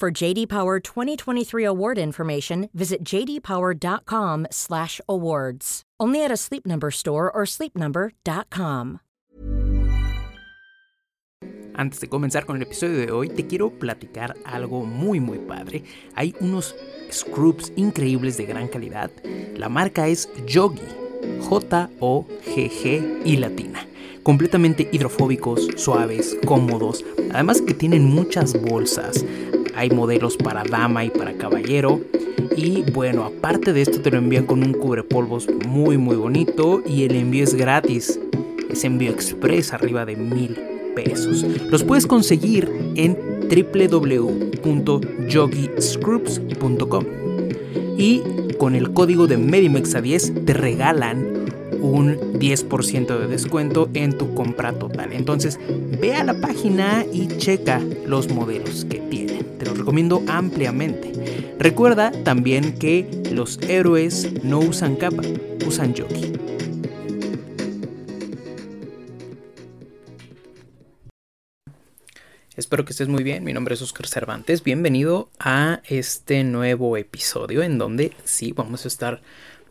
For JD Power 2023 award information, visit jdpower.com/awards. Only at a Sleep Number store or sleepnumber.com. Antes de comenzar con el episodio de hoy, te quiero platicar algo muy muy padre. Hay unos scrubs increíbles de gran calidad. La marca es Yogi, J-O-G-G y latina. Completamente hidrofóbicos, suaves, cómodos. Además que tienen muchas bolsas. Hay modelos para dama y para caballero. Y bueno, aparte de esto te lo envían con un cubrepolvos muy muy bonito y el envío es gratis. Es envío express arriba de mil pesos. Los puedes conseguir en www.yogiscrubs.com y con el código de Medimexa10 te regalan un 10% de descuento en tu compra total. Entonces, ve a la página y checa los modelos que tienen. Te los recomiendo ampliamente. Recuerda también que los héroes no usan capa, usan jockey. Espero que estés muy bien. Mi nombre es Oscar Cervantes. Bienvenido a este nuevo episodio en donde sí vamos a estar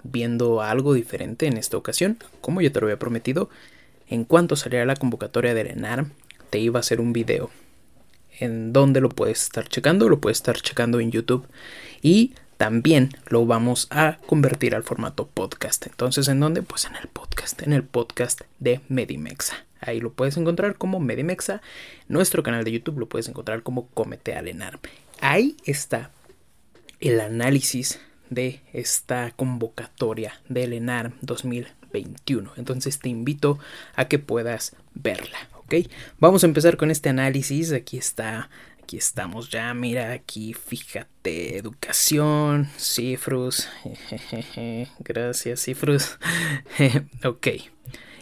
viendo algo diferente en esta ocasión. Como ya te lo había prometido, en cuanto saliera la convocatoria del ENAR, te iba a hacer un video en donde lo puedes estar checando, lo puedes estar checando en YouTube y también lo vamos a convertir al formato podcast. Entonces, ¿en dónde? Pues en el podcast, en el podcast de Medimexa. Ahí lo puedes encontrar como Medimexa. Nuestro canal de YouTube lo puedes encontrar como Comete Alenar. Ahí está el análisis de esta convocatoria del ENAR 2021. Entonces te invito a que puedas verla. Vamos a empezar con este análisis. Aquí está, aquí estamos ya. Mira, aquí fíjate, educación, cifrus. Gracias, cifrus. ok.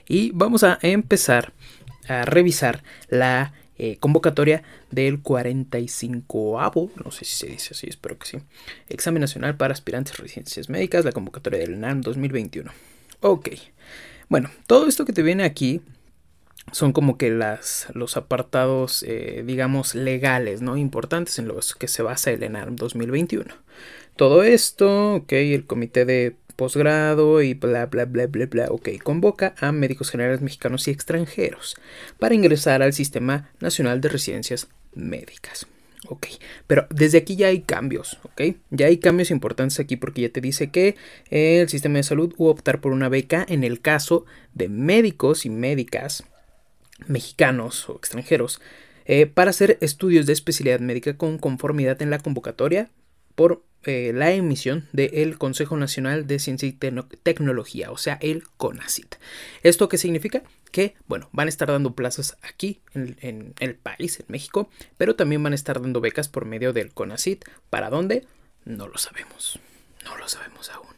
Y vamos a empezar a revisar la eh, convocatoria del 45avo, no sé si se dice así, espero que sí, examen nacional para aspirantes a residencias médicas, la convocatoria del NAM 2021. Ok, bueno, todo esto que te viene aquí son como que las, los apartados, eh, digamos, legales, ¿no? Importantes en los que se basa el ENARM 2021. Todo esto, ok, el comité de posgrado y bla bla bla bla bla. Ok, convoca a médicos generales mexicanos y extranjeros para ingresar al Sistema Nacional de Residencias Médicas. Ok, pero desde aquí ya hay cambios, ok, ya hay cambios importantes aquí porque ya te dice que el sistema de salud a optar por una beca en el caso de médicos y médicas mexicanos o extranjeros eh, para hacer estudios de especialidad médica con conformidad en la convocatoria por eh, la emisión del Consejo Nacional de Ciencia y Tecnología, o sea, el CONACIT. ¿Esto qué significa? Que, bueno, van a estar dando plazas aquí en, el país, en México, pero también van a estar dando becas por medio del CONACIT. ¿Para dónde? No lo sabemos. No lo sabemos aún.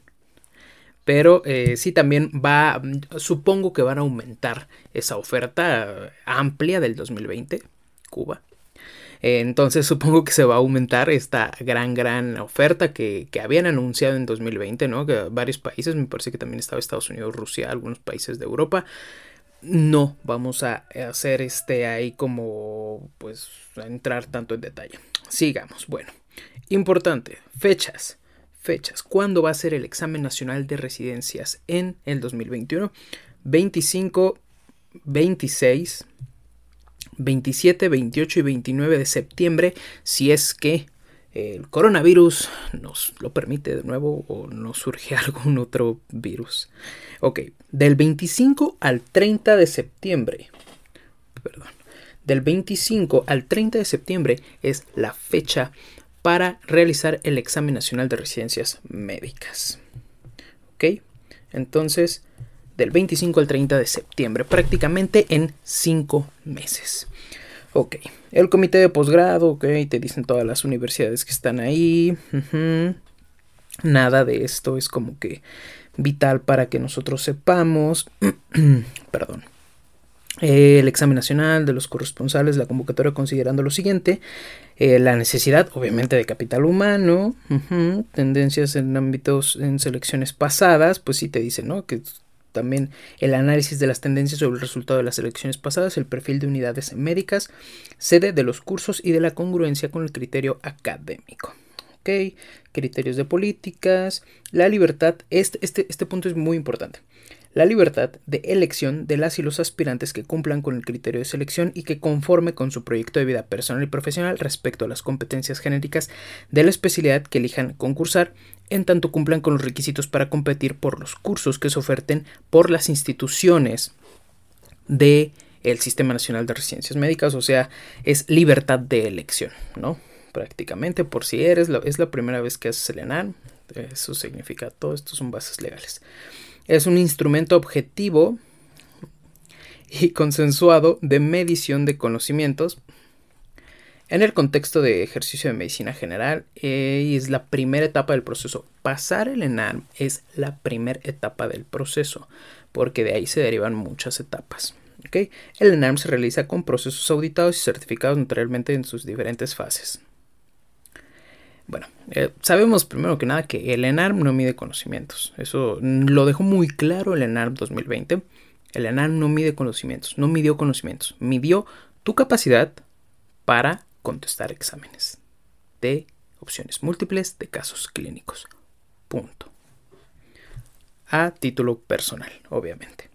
Pero eh, sí también va, supongo que van a aumentar esa oferta amplia del 2020, Cuba. Entonces supongo que se va a aumentar esta gran, gran oferta que, que, habían anunciado en 2020, ¿no? Que varios países, me parece que también estaba Estados Unidos, Rusia, algunos países de Europa. No vamos a hacer este ahí como, pues, entrar tanto en detalle. Sigamos. Bueno, importante, fechas fechas. ¿Cuándo va a ser el examen nacional de residencias en el 2021? 25, 26, 27, 28 y 29 de septiembre, si es que el coronavirus nos lo permite de nuevo o nos surge algún otro virus. Ok, del 25 al 30 de septiembre, perdón, del 25 al 30 de septiembre es la fecha para realizar el examen nacional de residencias médicas. ¿Ok? Entonces, del 25 al 30 de septiembre, prácticamente en 5 meses. Ok, el comité de posgrado, ok, te dicen todas las universidades que están ahí. Nada de esto es como que vital para que nosotros sepamos. Perdón. el examen nacional de los corresponsales, la convocatoria considerando lo siguiente, eh, la necesidad, obviamente, de capital humano, tendencias en ámbitos, en selecciones pasadas, pues sí te dice, ¿no? Que también el análisis de las tendencias sobre el resultado de las elecciones pasadas, el perfil de unidades médicas, sede de los cursos y de la congruencia con el criterio académico. ¿Ok? Criterios de políticas, la libertad, este, este, este punto es muy importante la libertad de elección de las y los aspirantes que cumplan con el criterio de selección y que conforme con su proyecto de vida personal y profesional respecto a las competencias genéricas de la especialidad que elijan concursar, en tanto cumplan con los requisitos para competir por los cursos que se oferten por las instituciones de el Sistema Nacional de Residencias Médicas, o sea, es libertad de elección, ¿no? Prácticamente, por si eres, es la primera vez que haces el ENAN, eso significa, todo esto son bases legales. Es un instrumento objetivo y consensuado de medición de conocimientos en el contexto de ejercicio de medicina general eh, es la primera etapa del proceso. Pasar el ENARM es la primera etapa del proceso porque de ahí se derivan muchas etapas. El ENARM se realiza con procesos auditados y certificados naturalmente en sus diferentes fases. Bueno, eh, sabemos primero que nada que el ENARM no mide conocimientos. Eso lo dejó muy claro el ENARM 2020. El ENARM no mide conocimientos, no midió conocimientos, midió tu capacidad para contestar exámenes de opciones múltiples de casos clínicos. Punto. A título personal, obviamente.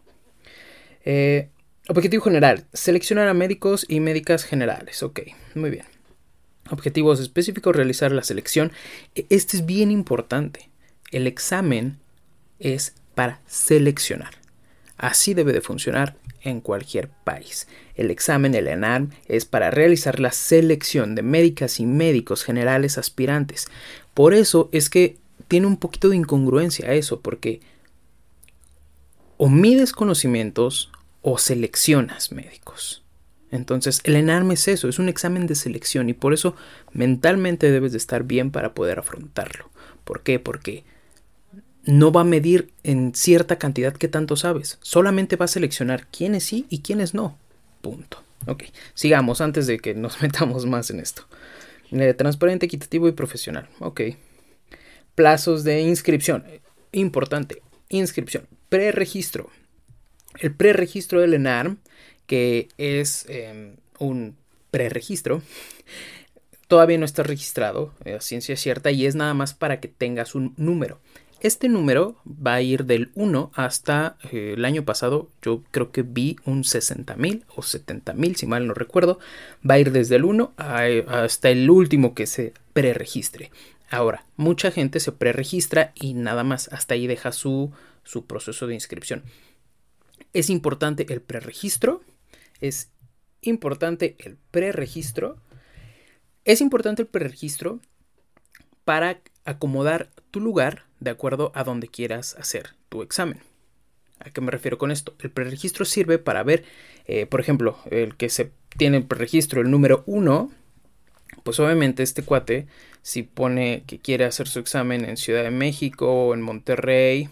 Eh, objetivo general, seleccionar a médicos y médicas generales. Ok, muy bien. Objetivos específicos, realizar la selección. E, este es bien importante. El examen es para seleccionar. Así debe de funcionar en cualquier país. El examen, el ENARM, es para realizar la selección de médicas y médicos generales aspirantes. Por eso es que tiene un poquito de incongruencia eso, porque o mides conocimientos o seleccionas médicos. Entonces, el ENARM es eso, es un examen de selección y por eso mentalmente debes de estar bien para poder afrontarlo. ¿Por qué? Porque no va a medir en cierta cantidad que tanto sabes, solamente va a seleccionar quiénes sí y quiénes no. Punto. Ok, sigamos antes de que nos metamos más en esto. Eh, transparente, equitativo y profesional. Ok. Plazos de inscripción. Importante. Inscripción. Preregistro. El preregistro del ENARM que es em, un preregistro, todavía no está registrado, a ciencia cierta, y es nada más para que tengas un número. Este número va a ir del 1 hasta eh, el año pasado, yo creo que vi un 60 mil o 70 mil, si mal no recuerdo. Va a ir desde el 1 hasta el último que se preregistre. Ahora, mucha gente se preregistra y nada más, hasta ahí deja su, su proceso de inscripción. Es importante el preregistro es importante el preregistro. Es importante el preregistro para acomodar tu lugar de acuerdo a donde quieras hacer tu examen. ¿A qué me refiero con esto? El preregistro sirve para ver, eh, por ejemplo, el que se tiene el preregistro, el número 1, pues obviamente este cuate, si pone que quiere hacer su examen en Ciudad de México, en Monterrey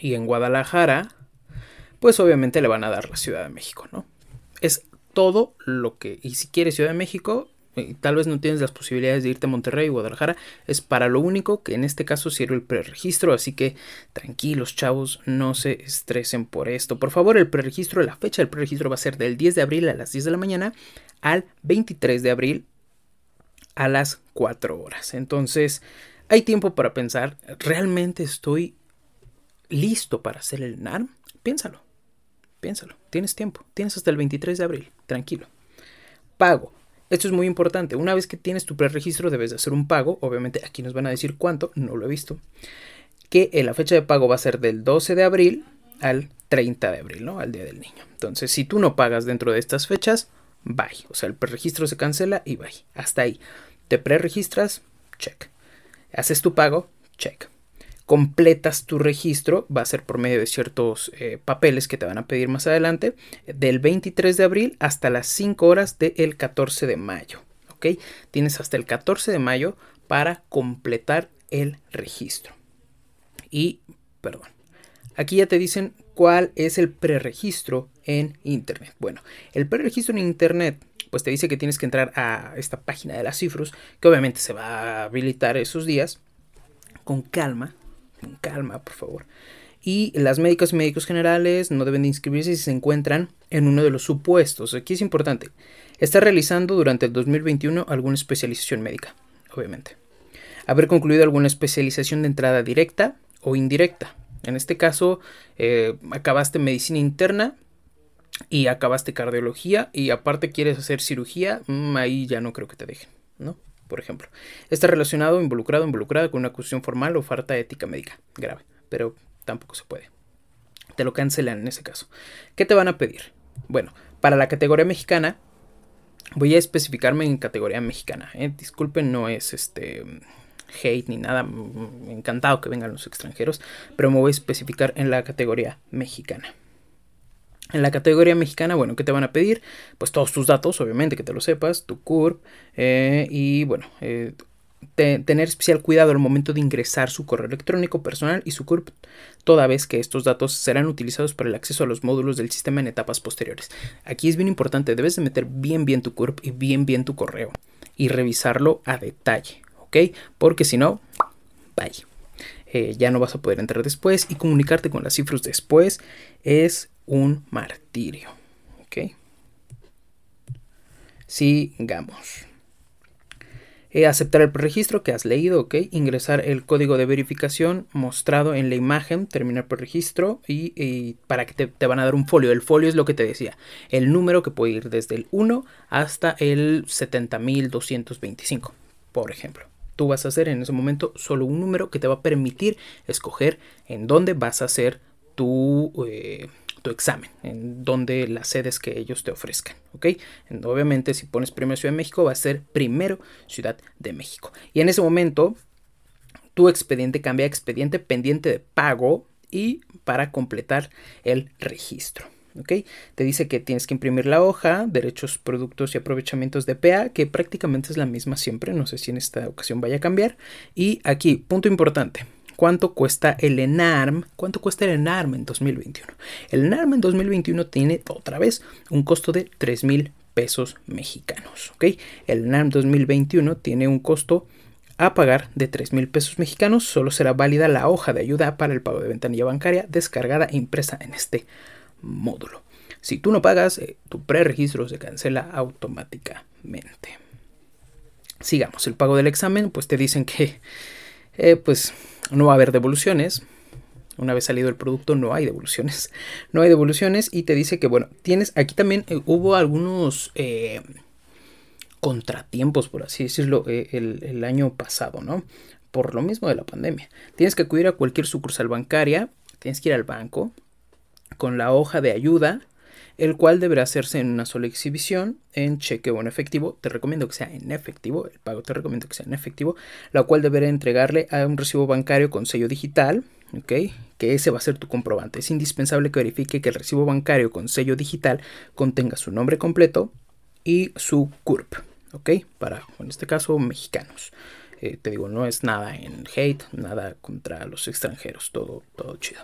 y en Guadalajara, pues obviamente le van a dar la Ciudad de México, ¿no? Es todo lo que, y si quiere Ciudad de México, tal vez no tienes las posibilidades de irte a Monterrey o Guadalajara, es para lo único que en este caso sirve el preregistro, así que tranquilos chavos, no se estresen por esto. Por favor, el preregistro, la fecha del preregistro va a ser del 10 de abril a las 10 de la mañana al 23 de abril a las 4 horas. Entonces, hay tiempo para pensar, ¿realmente estoy listo para hacer el NARM? Piénsalo, piénsalo, tienes tiempo, tienes hasta el 23 de abril, tranquilo. Pago. Esto es muy importante. Una vez que tienes tu preregistro, debes de hacer un pago. Obviamente, aquí nos van a decir cuánto, no lo he visto. Que la fecha de pago va a ser del 12 de abril al 30 de abril, ¿no? Al día del niño. Entonces, si tú no pagas dentro de estas fechas, bye. O sea, el preregistro se cancela y bye. Hasta ahí. Te preregistras, check. Haces tu pago, check completas tu registro, va a ser por medio de ciertos eh, papeles que te van a pedir más adelante, del 23 de abril hasta las 5 horas del 14 de mayo. ¿Ok? Tienes hasta el 14 de mayo para completar el registro. Y, perdón, aquí ya te dicen cuál es el preregistro en Internet. Bueno, el preregistro en Internet pues te dice que tienes que entrar a esta página de las cifras, que obviamente se va a habilitar esos días, con calma, calma, por favor. Y las médicas y médicos generales no deben de inscribirse si se encuentran en uno de los supuestos. Aquí es importante. Está realizando durante el 2021 alguna especialización médica, obviamente. Haber concluido alguna especialización de entrada directa o indirecta. En este caso, eh, acabaste medicina interna y acabaste cardiología y aparte quieres hacer cirugía, mm, ahí ya no creo que te dejen, ¿no? Por ejemplo. Está relacionado, involucrado, involucrada con una acusación formal o falta ética médica grave, pero tampoco se puede. Te lo cancelan en ese caso. ¿Qué te van a pedir? Bueno, para la categoría mexicana, voy a especificarme en categoría mexicana. ¿eh? Disculpen, no es este hate ni nada. Encantado que vengan los extranjeros, pero me voy a especificar en la categoría mexicana. En la categoría mexicana, bueno, ¿qué te van a pedir? Pues todos tus datos, obviamente, que te lo sepas, tu CURP eh, y bueno, eh, tener especial cuidado al momento de ingresar su correo electrónico personal y su CURP, toda vez que estos datos serán utilizados para el acceso a los módulos del sistema en etapas posteriores. Aquí es bien importante, debes de meter bien bien tu CURP y bien bien tu correo y revisarlo a detalle, ¿ok? Porque si no, bye. Eh, ya no vas a poder entrar después y comunicarte con las cifras después es un martirio. ¿Ok? Sigamos. Eh, aceptar el registro que has leído, ¿ok? Ingresar el código de verificación mostrado en la imagen, terminar el registro y, para que te, te, van a dar un folio. El folio es lo que te decía, el número que puede ir desde el 1 hasta el 70.225, por ejemplo. Tú vas a hacer en ese momento solo un número que te va a permitir escoger en dónde vas a hacer tu... Eh, tu examen, en donde las sedes que ellos te ofrezcan, ¿ok? Obviamente si pones primero Ciudad de México va a ser primero Ciudad de México. Y en ese momento tu expediente cambia a expediente pendiente de pago y para completar el registro. ¿Ok? Te dice que tienes que imprimir la hoja, derechos, productos y aprovechamientos de PA, que prácticamente es la misma siempre, no sé si en esta ocasión vaya a cambiar. Y aquí, punto importante, cuánto cuesta el ENARM, cuánto cuesta el ENARM en 2021. El ENARM en 2021 tiene otra vez un costo de 3 mil pesos mexicanos. ¿ok? El ENARM 2021 tiene un costo a pagar de 3 mil pesos mexicanos. Solo será válida la hoja de ayuda para el pago de ventanilla bancaria descargada e impresa en este módulo. Si tú no pagas, eh, tu preregistro se cancela automáticamente. Sigamos, el pago del examen, pues te dicen que eh, pues no va a haber devoluciones. Una vez salido el producto no hay devoluciones. No hay devoluciones y te dice que, bueno, tienes, aquí también eh, hubo algunos contratiempos, por así decirlo, el, el año pasado, ¿no? Por lo mismo de la pandemia. Tienes que acudir a cualquier sucursal bancaria, tienes que ir al banco con la hoja de ayuda el cual deberá hacerse en una sola exhibición, en cheque o en efectivo. Te recomiendo que sea en efectivo, el pago te recomiendo que sea en efectivo, la cual deberá entregarle a un recibo bancario con sello digital, ¿ok? Que ese va a ser tu comprobante. Es indispensable que verifique que el recibo bancario con sello digital contenga su nombre completo y su CURP, ¿ok? Para, en este caso, mexicanos. Eh, te digo, no es nada en hate, nada contra los extranjeros, todo, todo chido.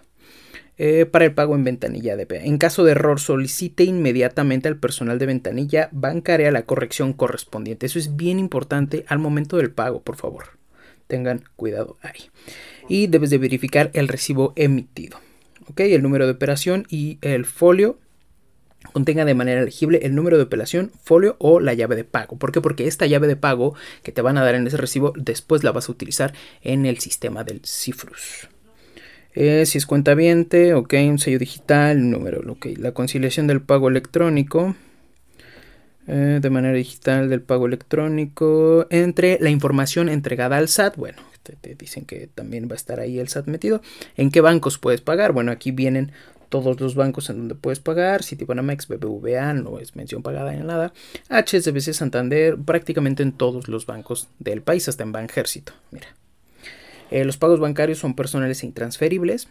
Eh, para el pago en ventanilla de En caso de error, solicite inmediatamente al personal de ventanilla bancaria la corrección correspondiente. Eso es bien importante al momento del pago, por favor. Tengan cuidado ahí. Y debes de verificar el recibo emitido. ¿Ok? El número de operación y el folio contenga de manera elegible el número de operación, folio o la llave de pago. ¿Por qué? Porque esta llave de pago que te van a dar en ese recibo después la vas a utilizar en el sistema del Cifrus. Eh, si es cuenta viente, ok, un sello digital, número, ok, la conciliación del pago electrónico. Eh, de manera digital del pago electrónico entre la información entregada al SAT, bueno, te, dicen que también va a estar ahí el SAT metido. ¿En qué bancos puedes pagar? Bueno, aquí vienen todos los bancos en donde puedes pagar, Citibanamex, BBVA, no es mención pagada en nada, HSBC, Santander, prácticamente en todos los bancos del país, hasta en Banjército, mira. Eh, los pagos bancarios son personales e intransferibles.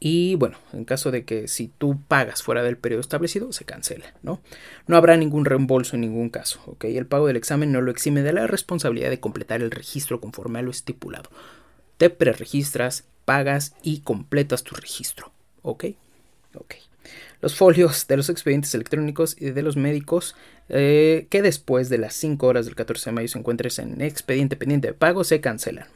Y bueno, en caso de que si tú pagas fuera del periodo establecido, se cancela, ¿no? No habrá ningún reembolso en ningún caso. El pago del examen no lo exime de la responsabilidad de completar el registro conforme a lo estipulado. Te preregistras, pagas y completas tu registro, ¿ok? Ok los folios de los expedientes electrónicos y de los médicos eh, que después de las 5 horas del 14 de mayo se encuentres en expediente pendiente de pago se cancelan.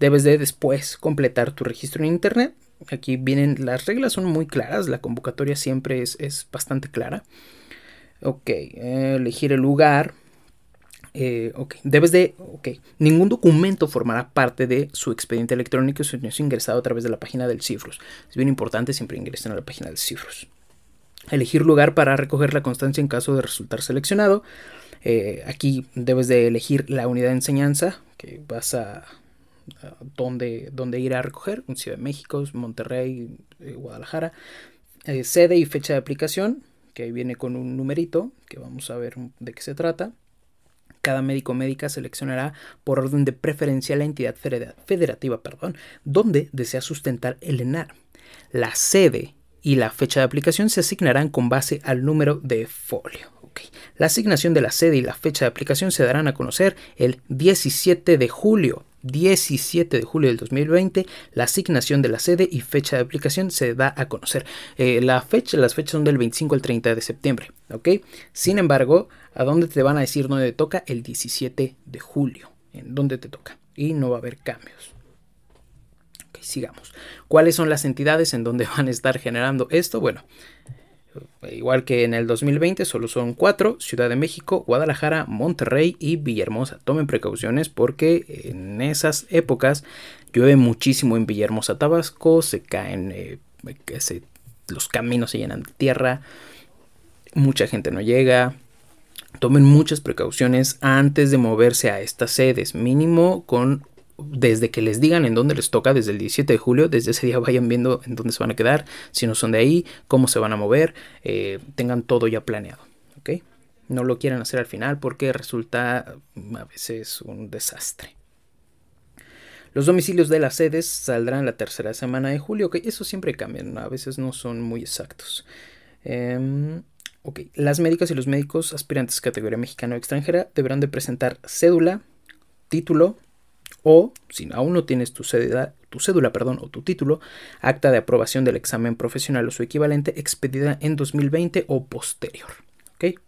Debes de después completar tu registro en internet. Aquí vienen las reglas, son muy claras, la convocatoria siempre es, es bastante clara. Ok, eh, elegir el lugar, eh, ok, debes de, ok, ningún documento formará parte de su expediente electrónico si no es ingresado a través de la página del Cifrus. Es bien importante, siempre ingresen a la página del Cifrus. Elegir lugar para recoger la constancia en caso de resultar seleccionado. Eh, aquí debes de elegir la unidad de enseñanza que vas a, dónde, ir a recoger. En Ciudad de México, Monterrey, eh, Guadalajara. Eh, sede y fecha de aplicación, que viene con un numerito, que vamos a ver de qué se trata. Cada médico médica seleccionará por orden de preferencia la entidad federativa perdón, donde desea sustentar el ENAR. La sede y la fecha de aplicación se asignarán con base al número de folio. La asignación de la sede y la fecha de aplicación se darán a conocer el 17 de julio. 17 de julio del 2020, la asignación de la sede y fecha de aplicación se da a conocer. Eh, la fecha, las fechas son del 25 al 30 de septiembre. Sin embargo, ¿a dónde te van a decir dónde te toca? El 17 de julio, en dónde te toca. Y no va a haber cambios sigamos. ¿Cuáles son las entidades en donde van a estar generando esto? Bueno, igual que en el 2020, solo son cuatro: Ciudad de México, Guadalajara, Monterrey y Villahermosa. Tomen precauciones porque en esas épocas llueve muchísimo en Villahermosa, Tabasco, se caen, eh, los caminos se llenan de tierra, mucha gente no llega. Tomen muchas precauciones antes de moverse a estas sedes, mínimo con desde que les digan en dónde les toca, desde el 17 de julio, desde ese día vayan viendo en dónde se van a quedar, si no son de ahí, cómo se van a mover, eh, tengan todo ya planeado, ¿ok? No lo quieran hacer al final porque resulta a veces un desastre. Los domicilios de las sedes saldrán la tercera semana de julio, ok, eso siempre cambian, a veces no son muy exactos. Em, las médicas y los médicos aspirantes categoría mexicana o extranjera deberán de presentar cédula, título, o, si aún no tienes tu cédula, perdón, o tu título, acta de aprobación del examen profesional o su equivalente expedida en 2020 o posterior. ¿Ok?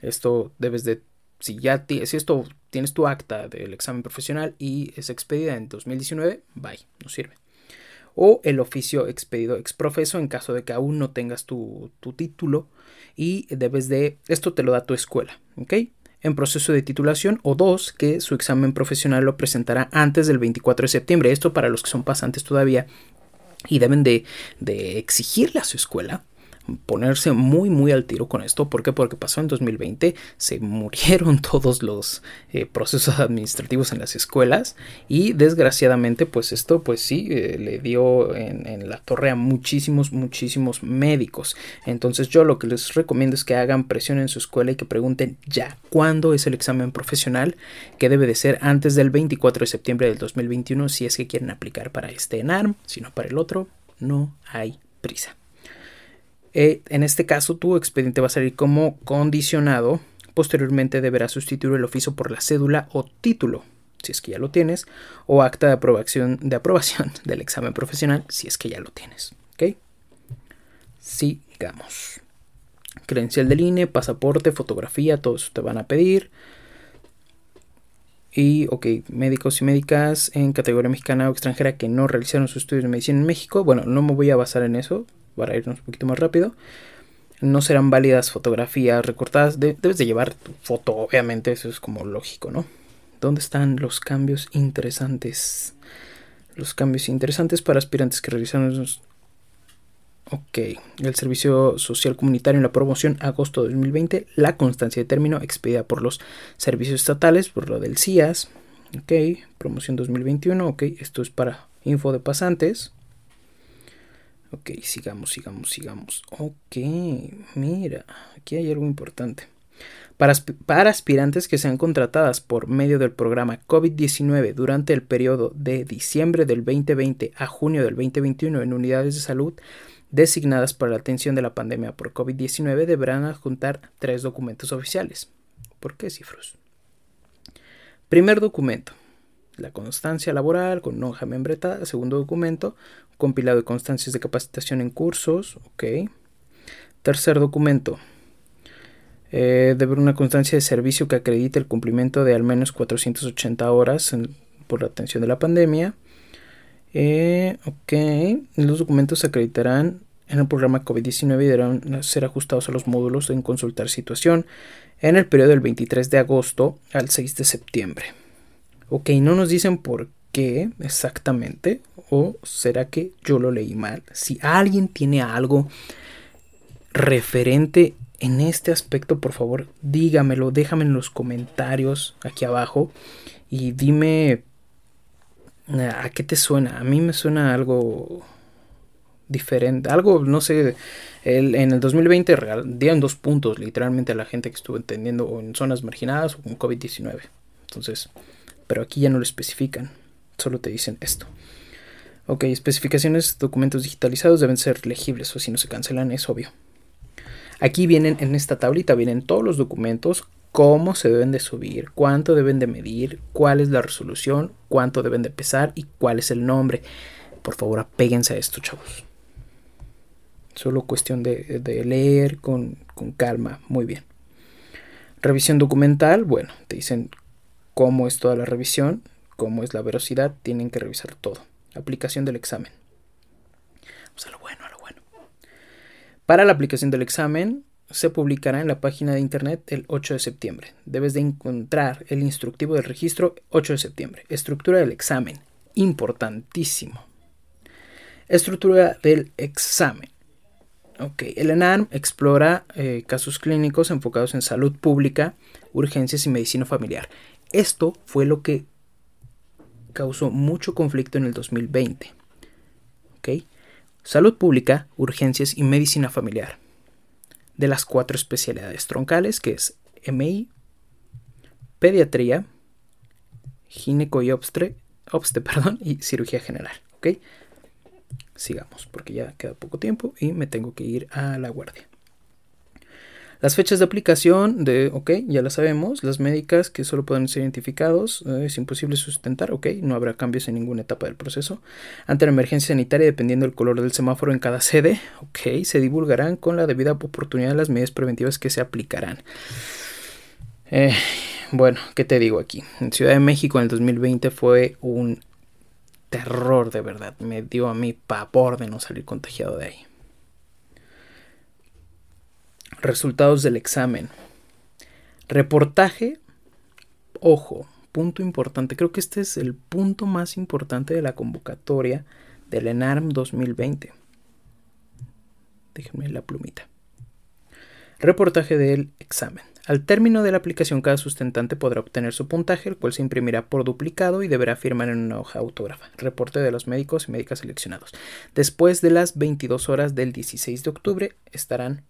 Esto debes de, si ya si esto tienes tu acta del examen profesional y es expedida en 2019, bye, no sirve. O el oficio expedido ex profeso en caso de que aún no tengas tu, tu título y debes de, esto te lo da tu escuela, ¿ok? En proceso de titulación o dos que su examen profesional lo presentará antes del 24 de septiembre. Esto para los que son pasantes todavía y deben de, de exigirle a su escuela ponerse muy muy al tiro con esto. ¿Por qué? Porque pasó en 2020, se murieron todos los eh, procesos administrativos en las escuelas y desgraciadamente pues esto pues sí eh, le dio en, la torre a muchísimos muchísimos médicos. Entonces yo lo que les recomiendo es que hagan presión en su escuela y que pregunten ya cuándo es el examen profesional que debe de ser antes del 24 de septiembre del 2021 si es que quieren aplicar para este ENARM, si no para el otro no hay prisa. Eh, en este caso, tu expediente va a salir como condicionado. Posteriormente deberá sustituir el oficio por la cédula o título. si es que ya lo tienes, o acta de aprobación, de aprobación del examen profesional, si es que ya lo tienes. ¿Ok? Sigamos. Credencial del INE, pasaporte, fotografía, todo eso te van a pedir. Y, ok, médicos y médicas en categoría mexicana o extranjera que no realizaron sus estudios de medicina en México. Bueno, no me voy a basar en eso para irnos un poquito más rápido. No serán válidas fotografías recortadas. debes de llevar tu foto, obviamente, eso es como lógico, ¿no? ¿Dónde están los cambios interesantes? Los cambios interesantes para aspirantes que realizaron Ok, el Servicio Social Comunitario en la promoción agosto de 2020, la constancia de término expedida por los servicios estatales, por lo del CIAS. Ok, promoción 2021, ok, esto es para info de pasantes. Ok, sigamos, sigamos, sigamos. Ok, mira, aquí hay algo importante. Para, aspirantes que sean contratadas por medio del programa COVID-19 durante el periodo de diciembre del 2020 a junio del 2021 en unidades de salud designadas para la atención de la pandemia por COVID-19 deberán adjuntar tres documentos oficiales. ¿Por qué cifros? Primer documento, la constancia laboral con hoja membretada. Segundo documento, compilado de constancias de capacitación en cursos. Ok. Tercer documento, eh, debe una constancia de servicio que acredite el cumplimiento de al menos 480 horas por la atención de la pandemia. Eh, ok, los documentos se acreditarán en el programa COVID-19 y deberán ser ajustados a los módulos en consultar situación en el periodo del 23 de agosto al 6 de septiembre. Ok, no nos dicen por qué exactamente, o será que yo lo leí mal. Si alguien tiene algo referente en este aspecto, por favor, dígamelo, déjame en los comentarios aquí abajo y dime ¿A qué te suena? A mí me suena algo diferente. Algo, no sé, el, en el 2020 dieron dos puntos literalmente a la gente que estuvo entendiendo en zonas marginadas o con COVID-19. Entonces, pero aquí ya no lo especifican, solo te dicen esto. Ok, especificaciones, documentos digitalizados deben ser legibles o si no se cancelan es obvio. Aquí vienen, en esta tablita vienen todos los documentos cómo se deben de subir, cuánto deben de medir, cuál es la resolución, cuánto deben de pesar y cuál es el nombre. Por favor, apéguense a esto, chavos. Solo cuestión de, leer con, con calma. Muy bien. Revisión documental. Bueno, te dicen cómo es toda la revisión, cómo es la velocidad. Tienen que revisar todo. Aplicación del examen. Vamos a lo bueno, a lo bueno. Para la aplicación del examen, se publicará en la página de internet el 8 de septiembre. Debes de encontrar el instructivo del registro 8 de septiembre. Estructura del examen. Importantísimo. Estructura del examen. Ok, el ENARM explora eh, casos clínicos enfocados en salud pública, urgencias y medicina familiar. Esto fue lo que causó mucho conflicto en el 2020. Ok, salud pública, urgencias y medicina familiar de las cuatro especialidades troncales, que es MI, pediatría, gineco y obstre, obste, perdón, y cirugía general. ¿ok? Sigamos, porque ya queda poco tiempo y me tengo que ir a la guardia. Las fechas de aplicación de, ok, ya las sabemos. Las médicas que solo pueden ser identificados, eh, es imposible sustentar, ok, no habrá cambios en ninguna etapa del proceso. Ante la emergencia sanitaria, dependiendo del color del semáforo en cada sede, ok, se divulgarán con la debida oportunidad las medidas preventivas que se aplicarán. Eh, bueno, ¿qué te digo aquí? En Ciudad de México en el 2020 fue un terror de verdad. Me dio a mí pavor de no salir contagiado de ahí. Resultados del examen. Reportaje. Ojo, punto importante. Creo que este es el punto más importante de la convocatoria del ENARM 2020. Déjenme la plumita. Reportaje del examen. Al término de la aplicación, cada sustentante podrá obtener su puntaje, el cual se imprimirá por duplicado y deberá firmar en una hoja autógrafa. Reporte de los médicos y médicas seleccionados. Después de las 22 horas del 16 de octubre estarán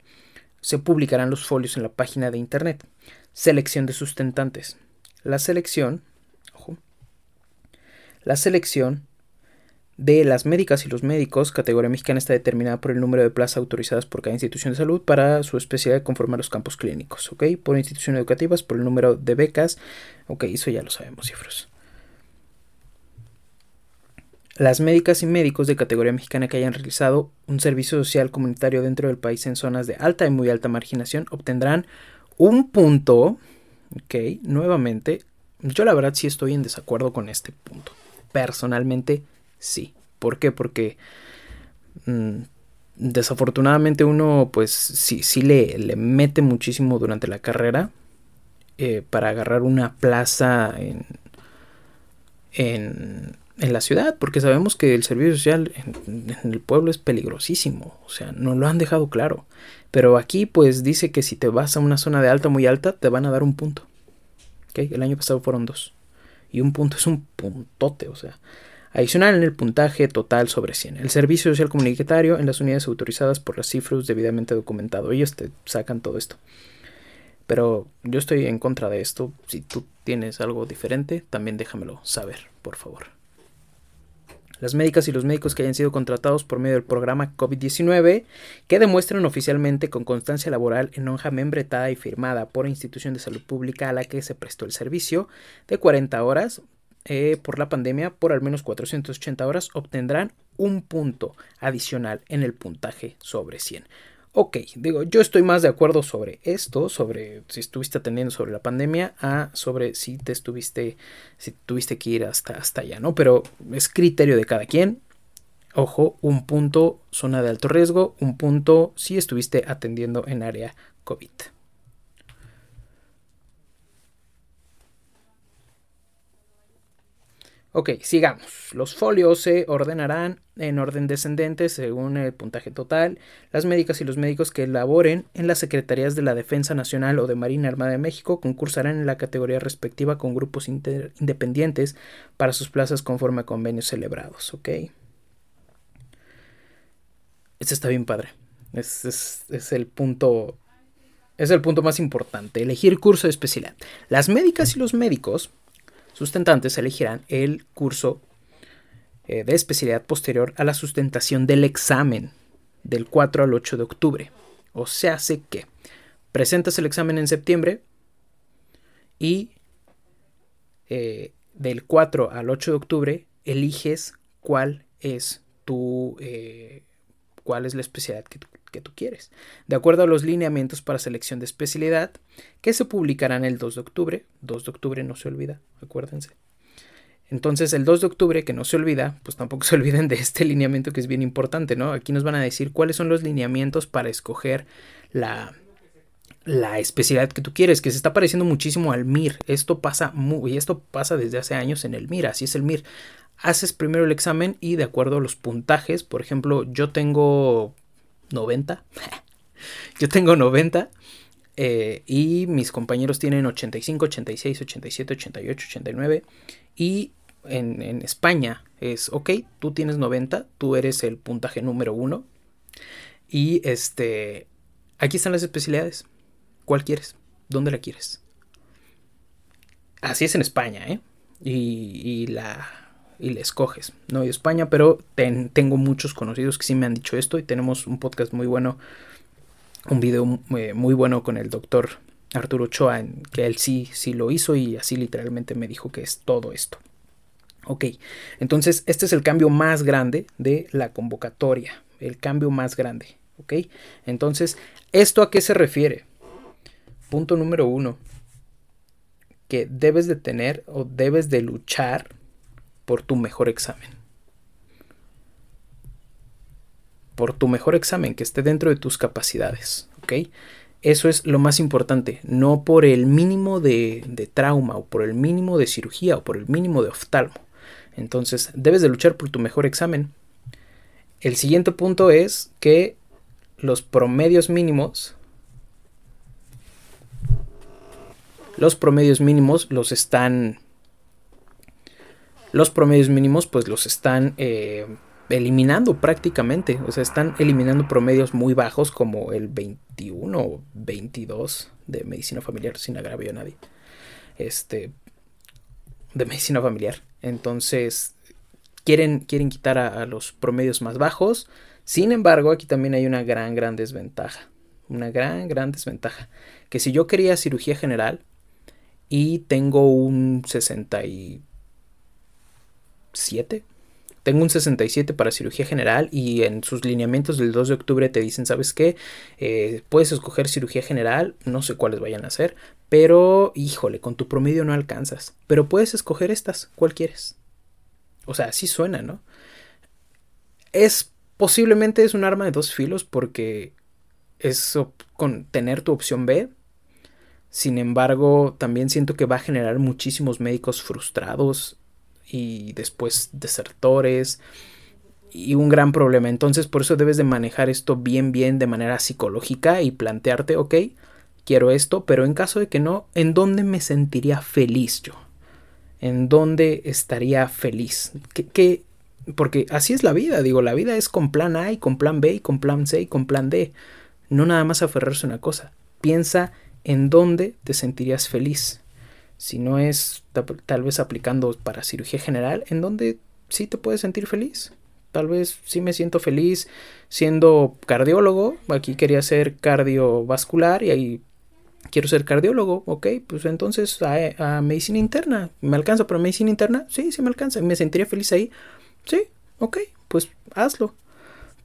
se publicarán los folios en la página de internet. Selección de sustentantes. La selección, ojo, la selección de las médicas y los médicos, categoría mexicana, está determinada por el número de plazas autorizadas por cada institución de salud para su especialidad conforme a los campos clínicos, ¿ok? Por instituciones educativas, por el número de becas, ok, eso ya lo sabemos, cifras. Las médicas y médicos de categoría mexicana que hayan realizado un servicio social comunitario dentro del país en zonas de alta y muy alta marginación obtendrán un punto, ok, nuevamente, yo la verdad sí estoy en desacuerdo con este punto. Personalmente sí. ¿Por qué? Porque mm, desafortunadamente uno pues sí, sí le, le, mete muchísimo durante la carrera eh, para agarrar una plaza en, en, en, la ciudad, porque sabemos que el servicio social en, el pueblo es peligrosísimo, o sea, no lo han dejado claro. Pero aquí pues dice que si te vas a una zona de alta muy alta, te van a dar un punto. ¿Okay? El año pasado fueron dos. Y un punto es un puntote, o sea. Adicional en el puntaje total sobre 100. El servicio social comunitario en las unidades autorizadas por las cifras debidamente documentado. Ellos te sacan todo esto. Pero yo estoy en contra de esto. Si tú tienes algo diferente, también déjamelo saber, por favor. Las médicas y los médicos que hayan sido contratados por medio del programa COVID-19 que demuestren oficialmente con constancia laboral en hoja membretada y firmada por institución de salud pública a la que se prestó el servicio de 40 horas eh, por la pandemia por al menos 480 horas obtendrán un punto adicional en el puntaje sobre 100. Ok, digo, yo estoy más de acuerdo sobre esto, sobre si estuviste atendiendo sobre la pandemia, a sobre si te estuviste, si tuviste que ir hasta, hasta allá, ¿no? Pero es criterio de cada quien. Ojo, un punto zona de alto riesgo, un punto si estuviste atendiendo en área COVID. Ok, sigamos. Los folios se ordenarán en orden descendente según el puntaje total. Las médicas y los médicos que laboren en las secretarías de la Defensa Nacional o de Marina Armada de México concursarán en la categoría respectiva con grupos independientes para sus plazas conforme a convenios celebrados. Ok. Este está bien padre. Es el punto. Es el punto más importante. Elegir curso de especialidad. Las médicas y los médicos sustentantes elegirán el curso eh, de especialidad posterior a la sustentación del examen del 4 al 8 de octubre. O sea, hace que presentas el examen en septiembre y eh, del 4 al 8 de octubre eliges cuál es tu eh, cuál es la especialidad que que tú, quieres. De acuerdo a los lineamientos para selección de especialidad que se publicarán el 2 de octubre. 2 de octubre no se olvida, acuérdense. Entonces el 2 de octubre, que no se olvida, pues tampoco se olviden de este lineamiento que es bien importante, ¿no? Aquí nos van a decir cuáles son los lineamientos para escoger la, la especialidad que tú quieres, que se está pareciendo muchísimo al MIR. Esto pasa muy, esto pasa desde hace años en el MIR, así es el MIR haces primero el examen y de acuerdo a los puntajes, por ejemplo, yo tengo 90, yo tengo 90 eh, y mis compañeros tienen 85, 86, 87, 88, 89 y en, en, España es, ok, tú tienes 90, tú eres el puntaje número uno y este, aquí están las especialidades, ¿cuál quieres? ¿Dónde la quieres? Así es en España, ¿eh? Y, y la, y le escoges. No de España, pero tengo muchos conocidos que sí me han dicho esto y tenemos un podcast muy bueno, un video eh, muy bueno con el doctor Arturo Ochoa, en que él sí, sí lo hizo y así literalmente me dijo que es todo esto. Ok, entonces este es el cambio más grande de la convocatoria, el cambio más grande. Ok, entonces, ¿esto a qué se refiere? Punto número uno, que debes de tener o debes de luchar por tu mejor examen. Por tu mejor examen que esté dentro de tus capacidades. ¿Ok? Eso es lo más importante, no por el mínimo de, de, trauma o por el mínimo de cirugía o por el mínimo de oftalmo. Entonces, debes de luchar por tu mejor examen. El siguiente punto es que los promedios mínimos, los promedios mínimos los están los promedios mínimos pues los están eh, eliminando prácticamente. O sea, están eliminando promedios muy bajos como el 21 o 22 de medicina familiar sin agravio a nadie. Este, de medicina familiar. Entonces, quieren, quieren quitar a, a los promedios más bajos. Sin embargo, aquí también hay una gran, gran desventaja. Una gran, gran desventaja. Que si yo quería cirugía general y tengo un 60 y 7. tengo un 67 para cirugía general y en sus lineamientos del 2 de octubre te dicen, ¿sabes qué? Eh, puedes escoger cirugía general, no sé cuáles vayan a ser, pero híjole, con tu promedio no alcanzas. Pero puedes escoger estas, ¿cuál quieres? O sea, así suena, ¿no? Es posiblemente es un arma de dos filos porque es con tener tu opción B. Sin embargo, también siento que va a generar muchísimos médicos frustrados y después desertores y un gran problema. Entonces por eso debes de manejar esto bien bien de manera psicológica y plantearte, ok, quiero esto, pero en caso de que no, ¿en dónde me sentiría feliz yo? ¿En dónde estaría feliz? ¿Qué, Porque así es la vida, digo, la vida es con plan A y con plan B y con plan C y con plan D. No nada más aferrarse a una cosa. Piensa en dónde te sentirías feliz si no es tal vez aplicando para cirugía general, en donde sí te puedes sentir feliz. Tal vez sí me siento feliz siendo cardiólogo. Aquí quería ser cardiovascular y ahí quiero ser cardiólogo. Ok, pues entonces a, medicina interna. ¿Me alcanza para medicina interna? Sí, sí me alcanza. ¿Me sentiría feliz ahí? Sí, ok, pues hazlo.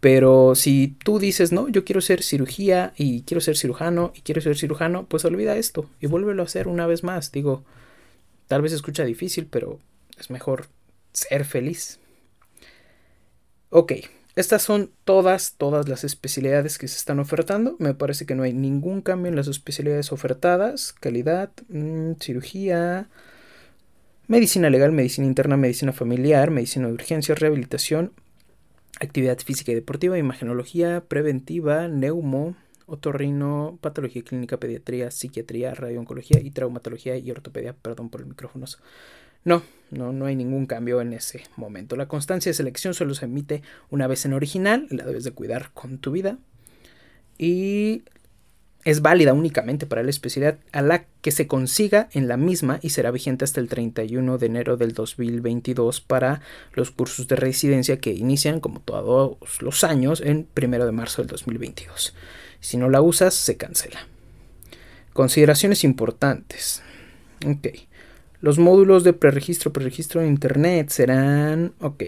Pero si tú dices, no, yo quiero ser cirugía y quiero ser cirujano y quiero ser cirujano, pues olvida esto y vuélvelo a hacer una vez más. Digo, tal vez escucha difícil, pero es mejor ser feliz. Ok, estas son todas, todas las especialidades que se están ofertando. Me parece que no hay ningún cambio en las especialidades ofertadas. Calidad, mm, cirugía, medicina legal, medicina interna, medicina familiar, medicina de urgencia, rehabilitación, actividad física y deportiva, imagenología preventiva, neumo, otorrino, patología clínica, pediatría, psiquiatría, radiooncología y traumatología y ortopedia. Perdón por el micrófono. No, no, no hay ningún cambio en ese momento. La constancia de selección solo se emite una vez en original, la debes de cuidar con tu vida. Y es válida únicamente para la especialidad a la que se consiga en la misma y será vigente hasta el 31 de enero del 2022 para los cursos de residencia que inician como todos los años en 1 de marzo del 2022. Si no la usas, se cancela. Consideraciones importantes. Ok. Los módulos de preregistro, preregistro de internet serán... Ok.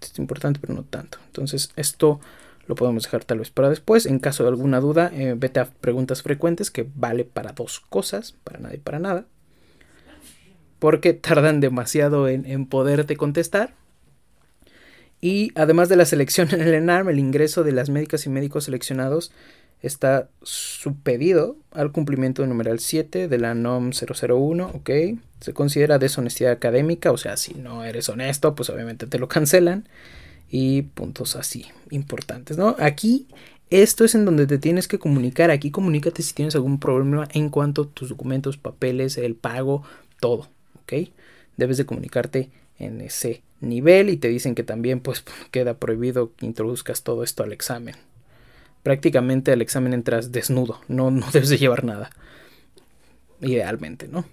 es importante, pero no tanto. Entonces, esto lo podemos dejar tal vez para después. En caso de alguna duda, eh, vete a preguntas frecuentes que vale para dos cosas, para nada y para nada. Porque tardan demasiado en, poderte contestar. Y además de la selección en el ENARM, el ingreso de las médicas y médicos seleccionados está supedido al cumplimiento del numeral 7 de la NOM 001, ¿ok? Se considera deshonestidad académica, o sea, si no eres honesto, pues obviamente te lo cancelan y puntos así importantes, ¿no? Aquí esto es en donde te tienes que comunicar. Aquí comunícate si tienes algún problema en cuanto a tus documentos, papeles, el pago, todo, ¿ok? Debes de comunicarte en ese nivel y te dicen que también pues queda prohibido que introduzcas todo esto al examen. Prácticamente al examen entras desnudo, no, no debes de llevar nada. Idealmente, ¿no?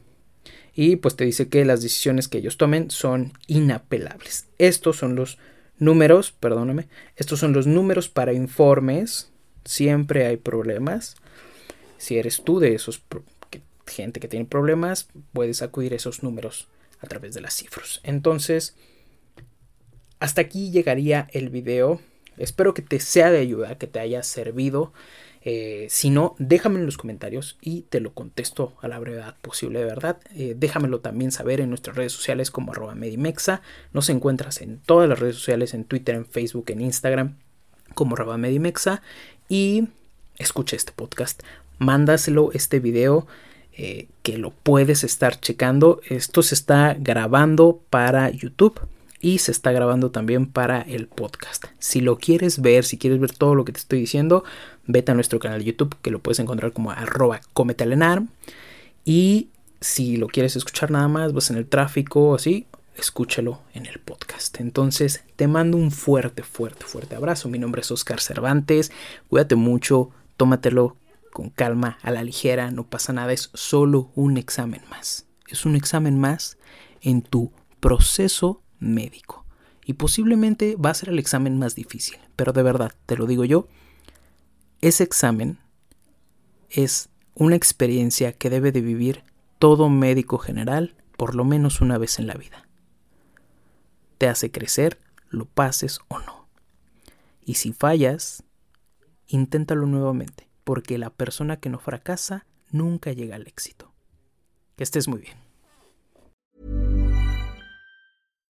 Y pues te dice que las decisiones que ellos tomen son inapelables. Estos son los números, perdóname, estos son los números para informes, siempre hay problemas. Si eres tú de esos gente que tiene problemas, puedes acudir a esos números a través de las cifras. Entonces, hasta aquí llegaría el video. Espero que te sea de ayuda, que te haya servido. Eh, si no, déjame en los comentarios y te lo contesto a la brevedad posible, de verdad. Eh, déjamelo también saber en nuestras redes sociales como arroba medimexa. Nos encuentras en todas las redes sociales, en Twitter, en Facebook, en Instagram, como arroba medimexa. Y escucha este podcast, mándaselo este video. Eh, que lo puedes estar checando. Esto se está grabando para YouTube y se está grabando también para el podcast. Si lo quieres ver, si quieres ver todo lo que te estoy diciendo, vete a nuestro canal de YouTube que lo puedes encontrar como arroba cometalenar. Y si lo quieres escuchar nada más, vas en el tráfico o así, escúchalo en el podcast. Entonces, te mando un fuerte, fuerte, fuerte abrazo. Mi nombre es Oscar Cervantes. Cuídate mucho, tómatelo con calma, a la ligera, no pasa nada, es solo un examen más. Es un examen más en tu proceso médico. Y posiblemente va a ser el examen más difícil. Pero de verdad, te lo digo yo, ese examen es una experiencia que debe de vivir todo médico general por lo menos una vez en la vida. Te hace crecer, lo pases o no. Y si fallas, inténtalo nuevamente, porque la persona que no fracasa nunca llega al éxito. Que estés muy bien.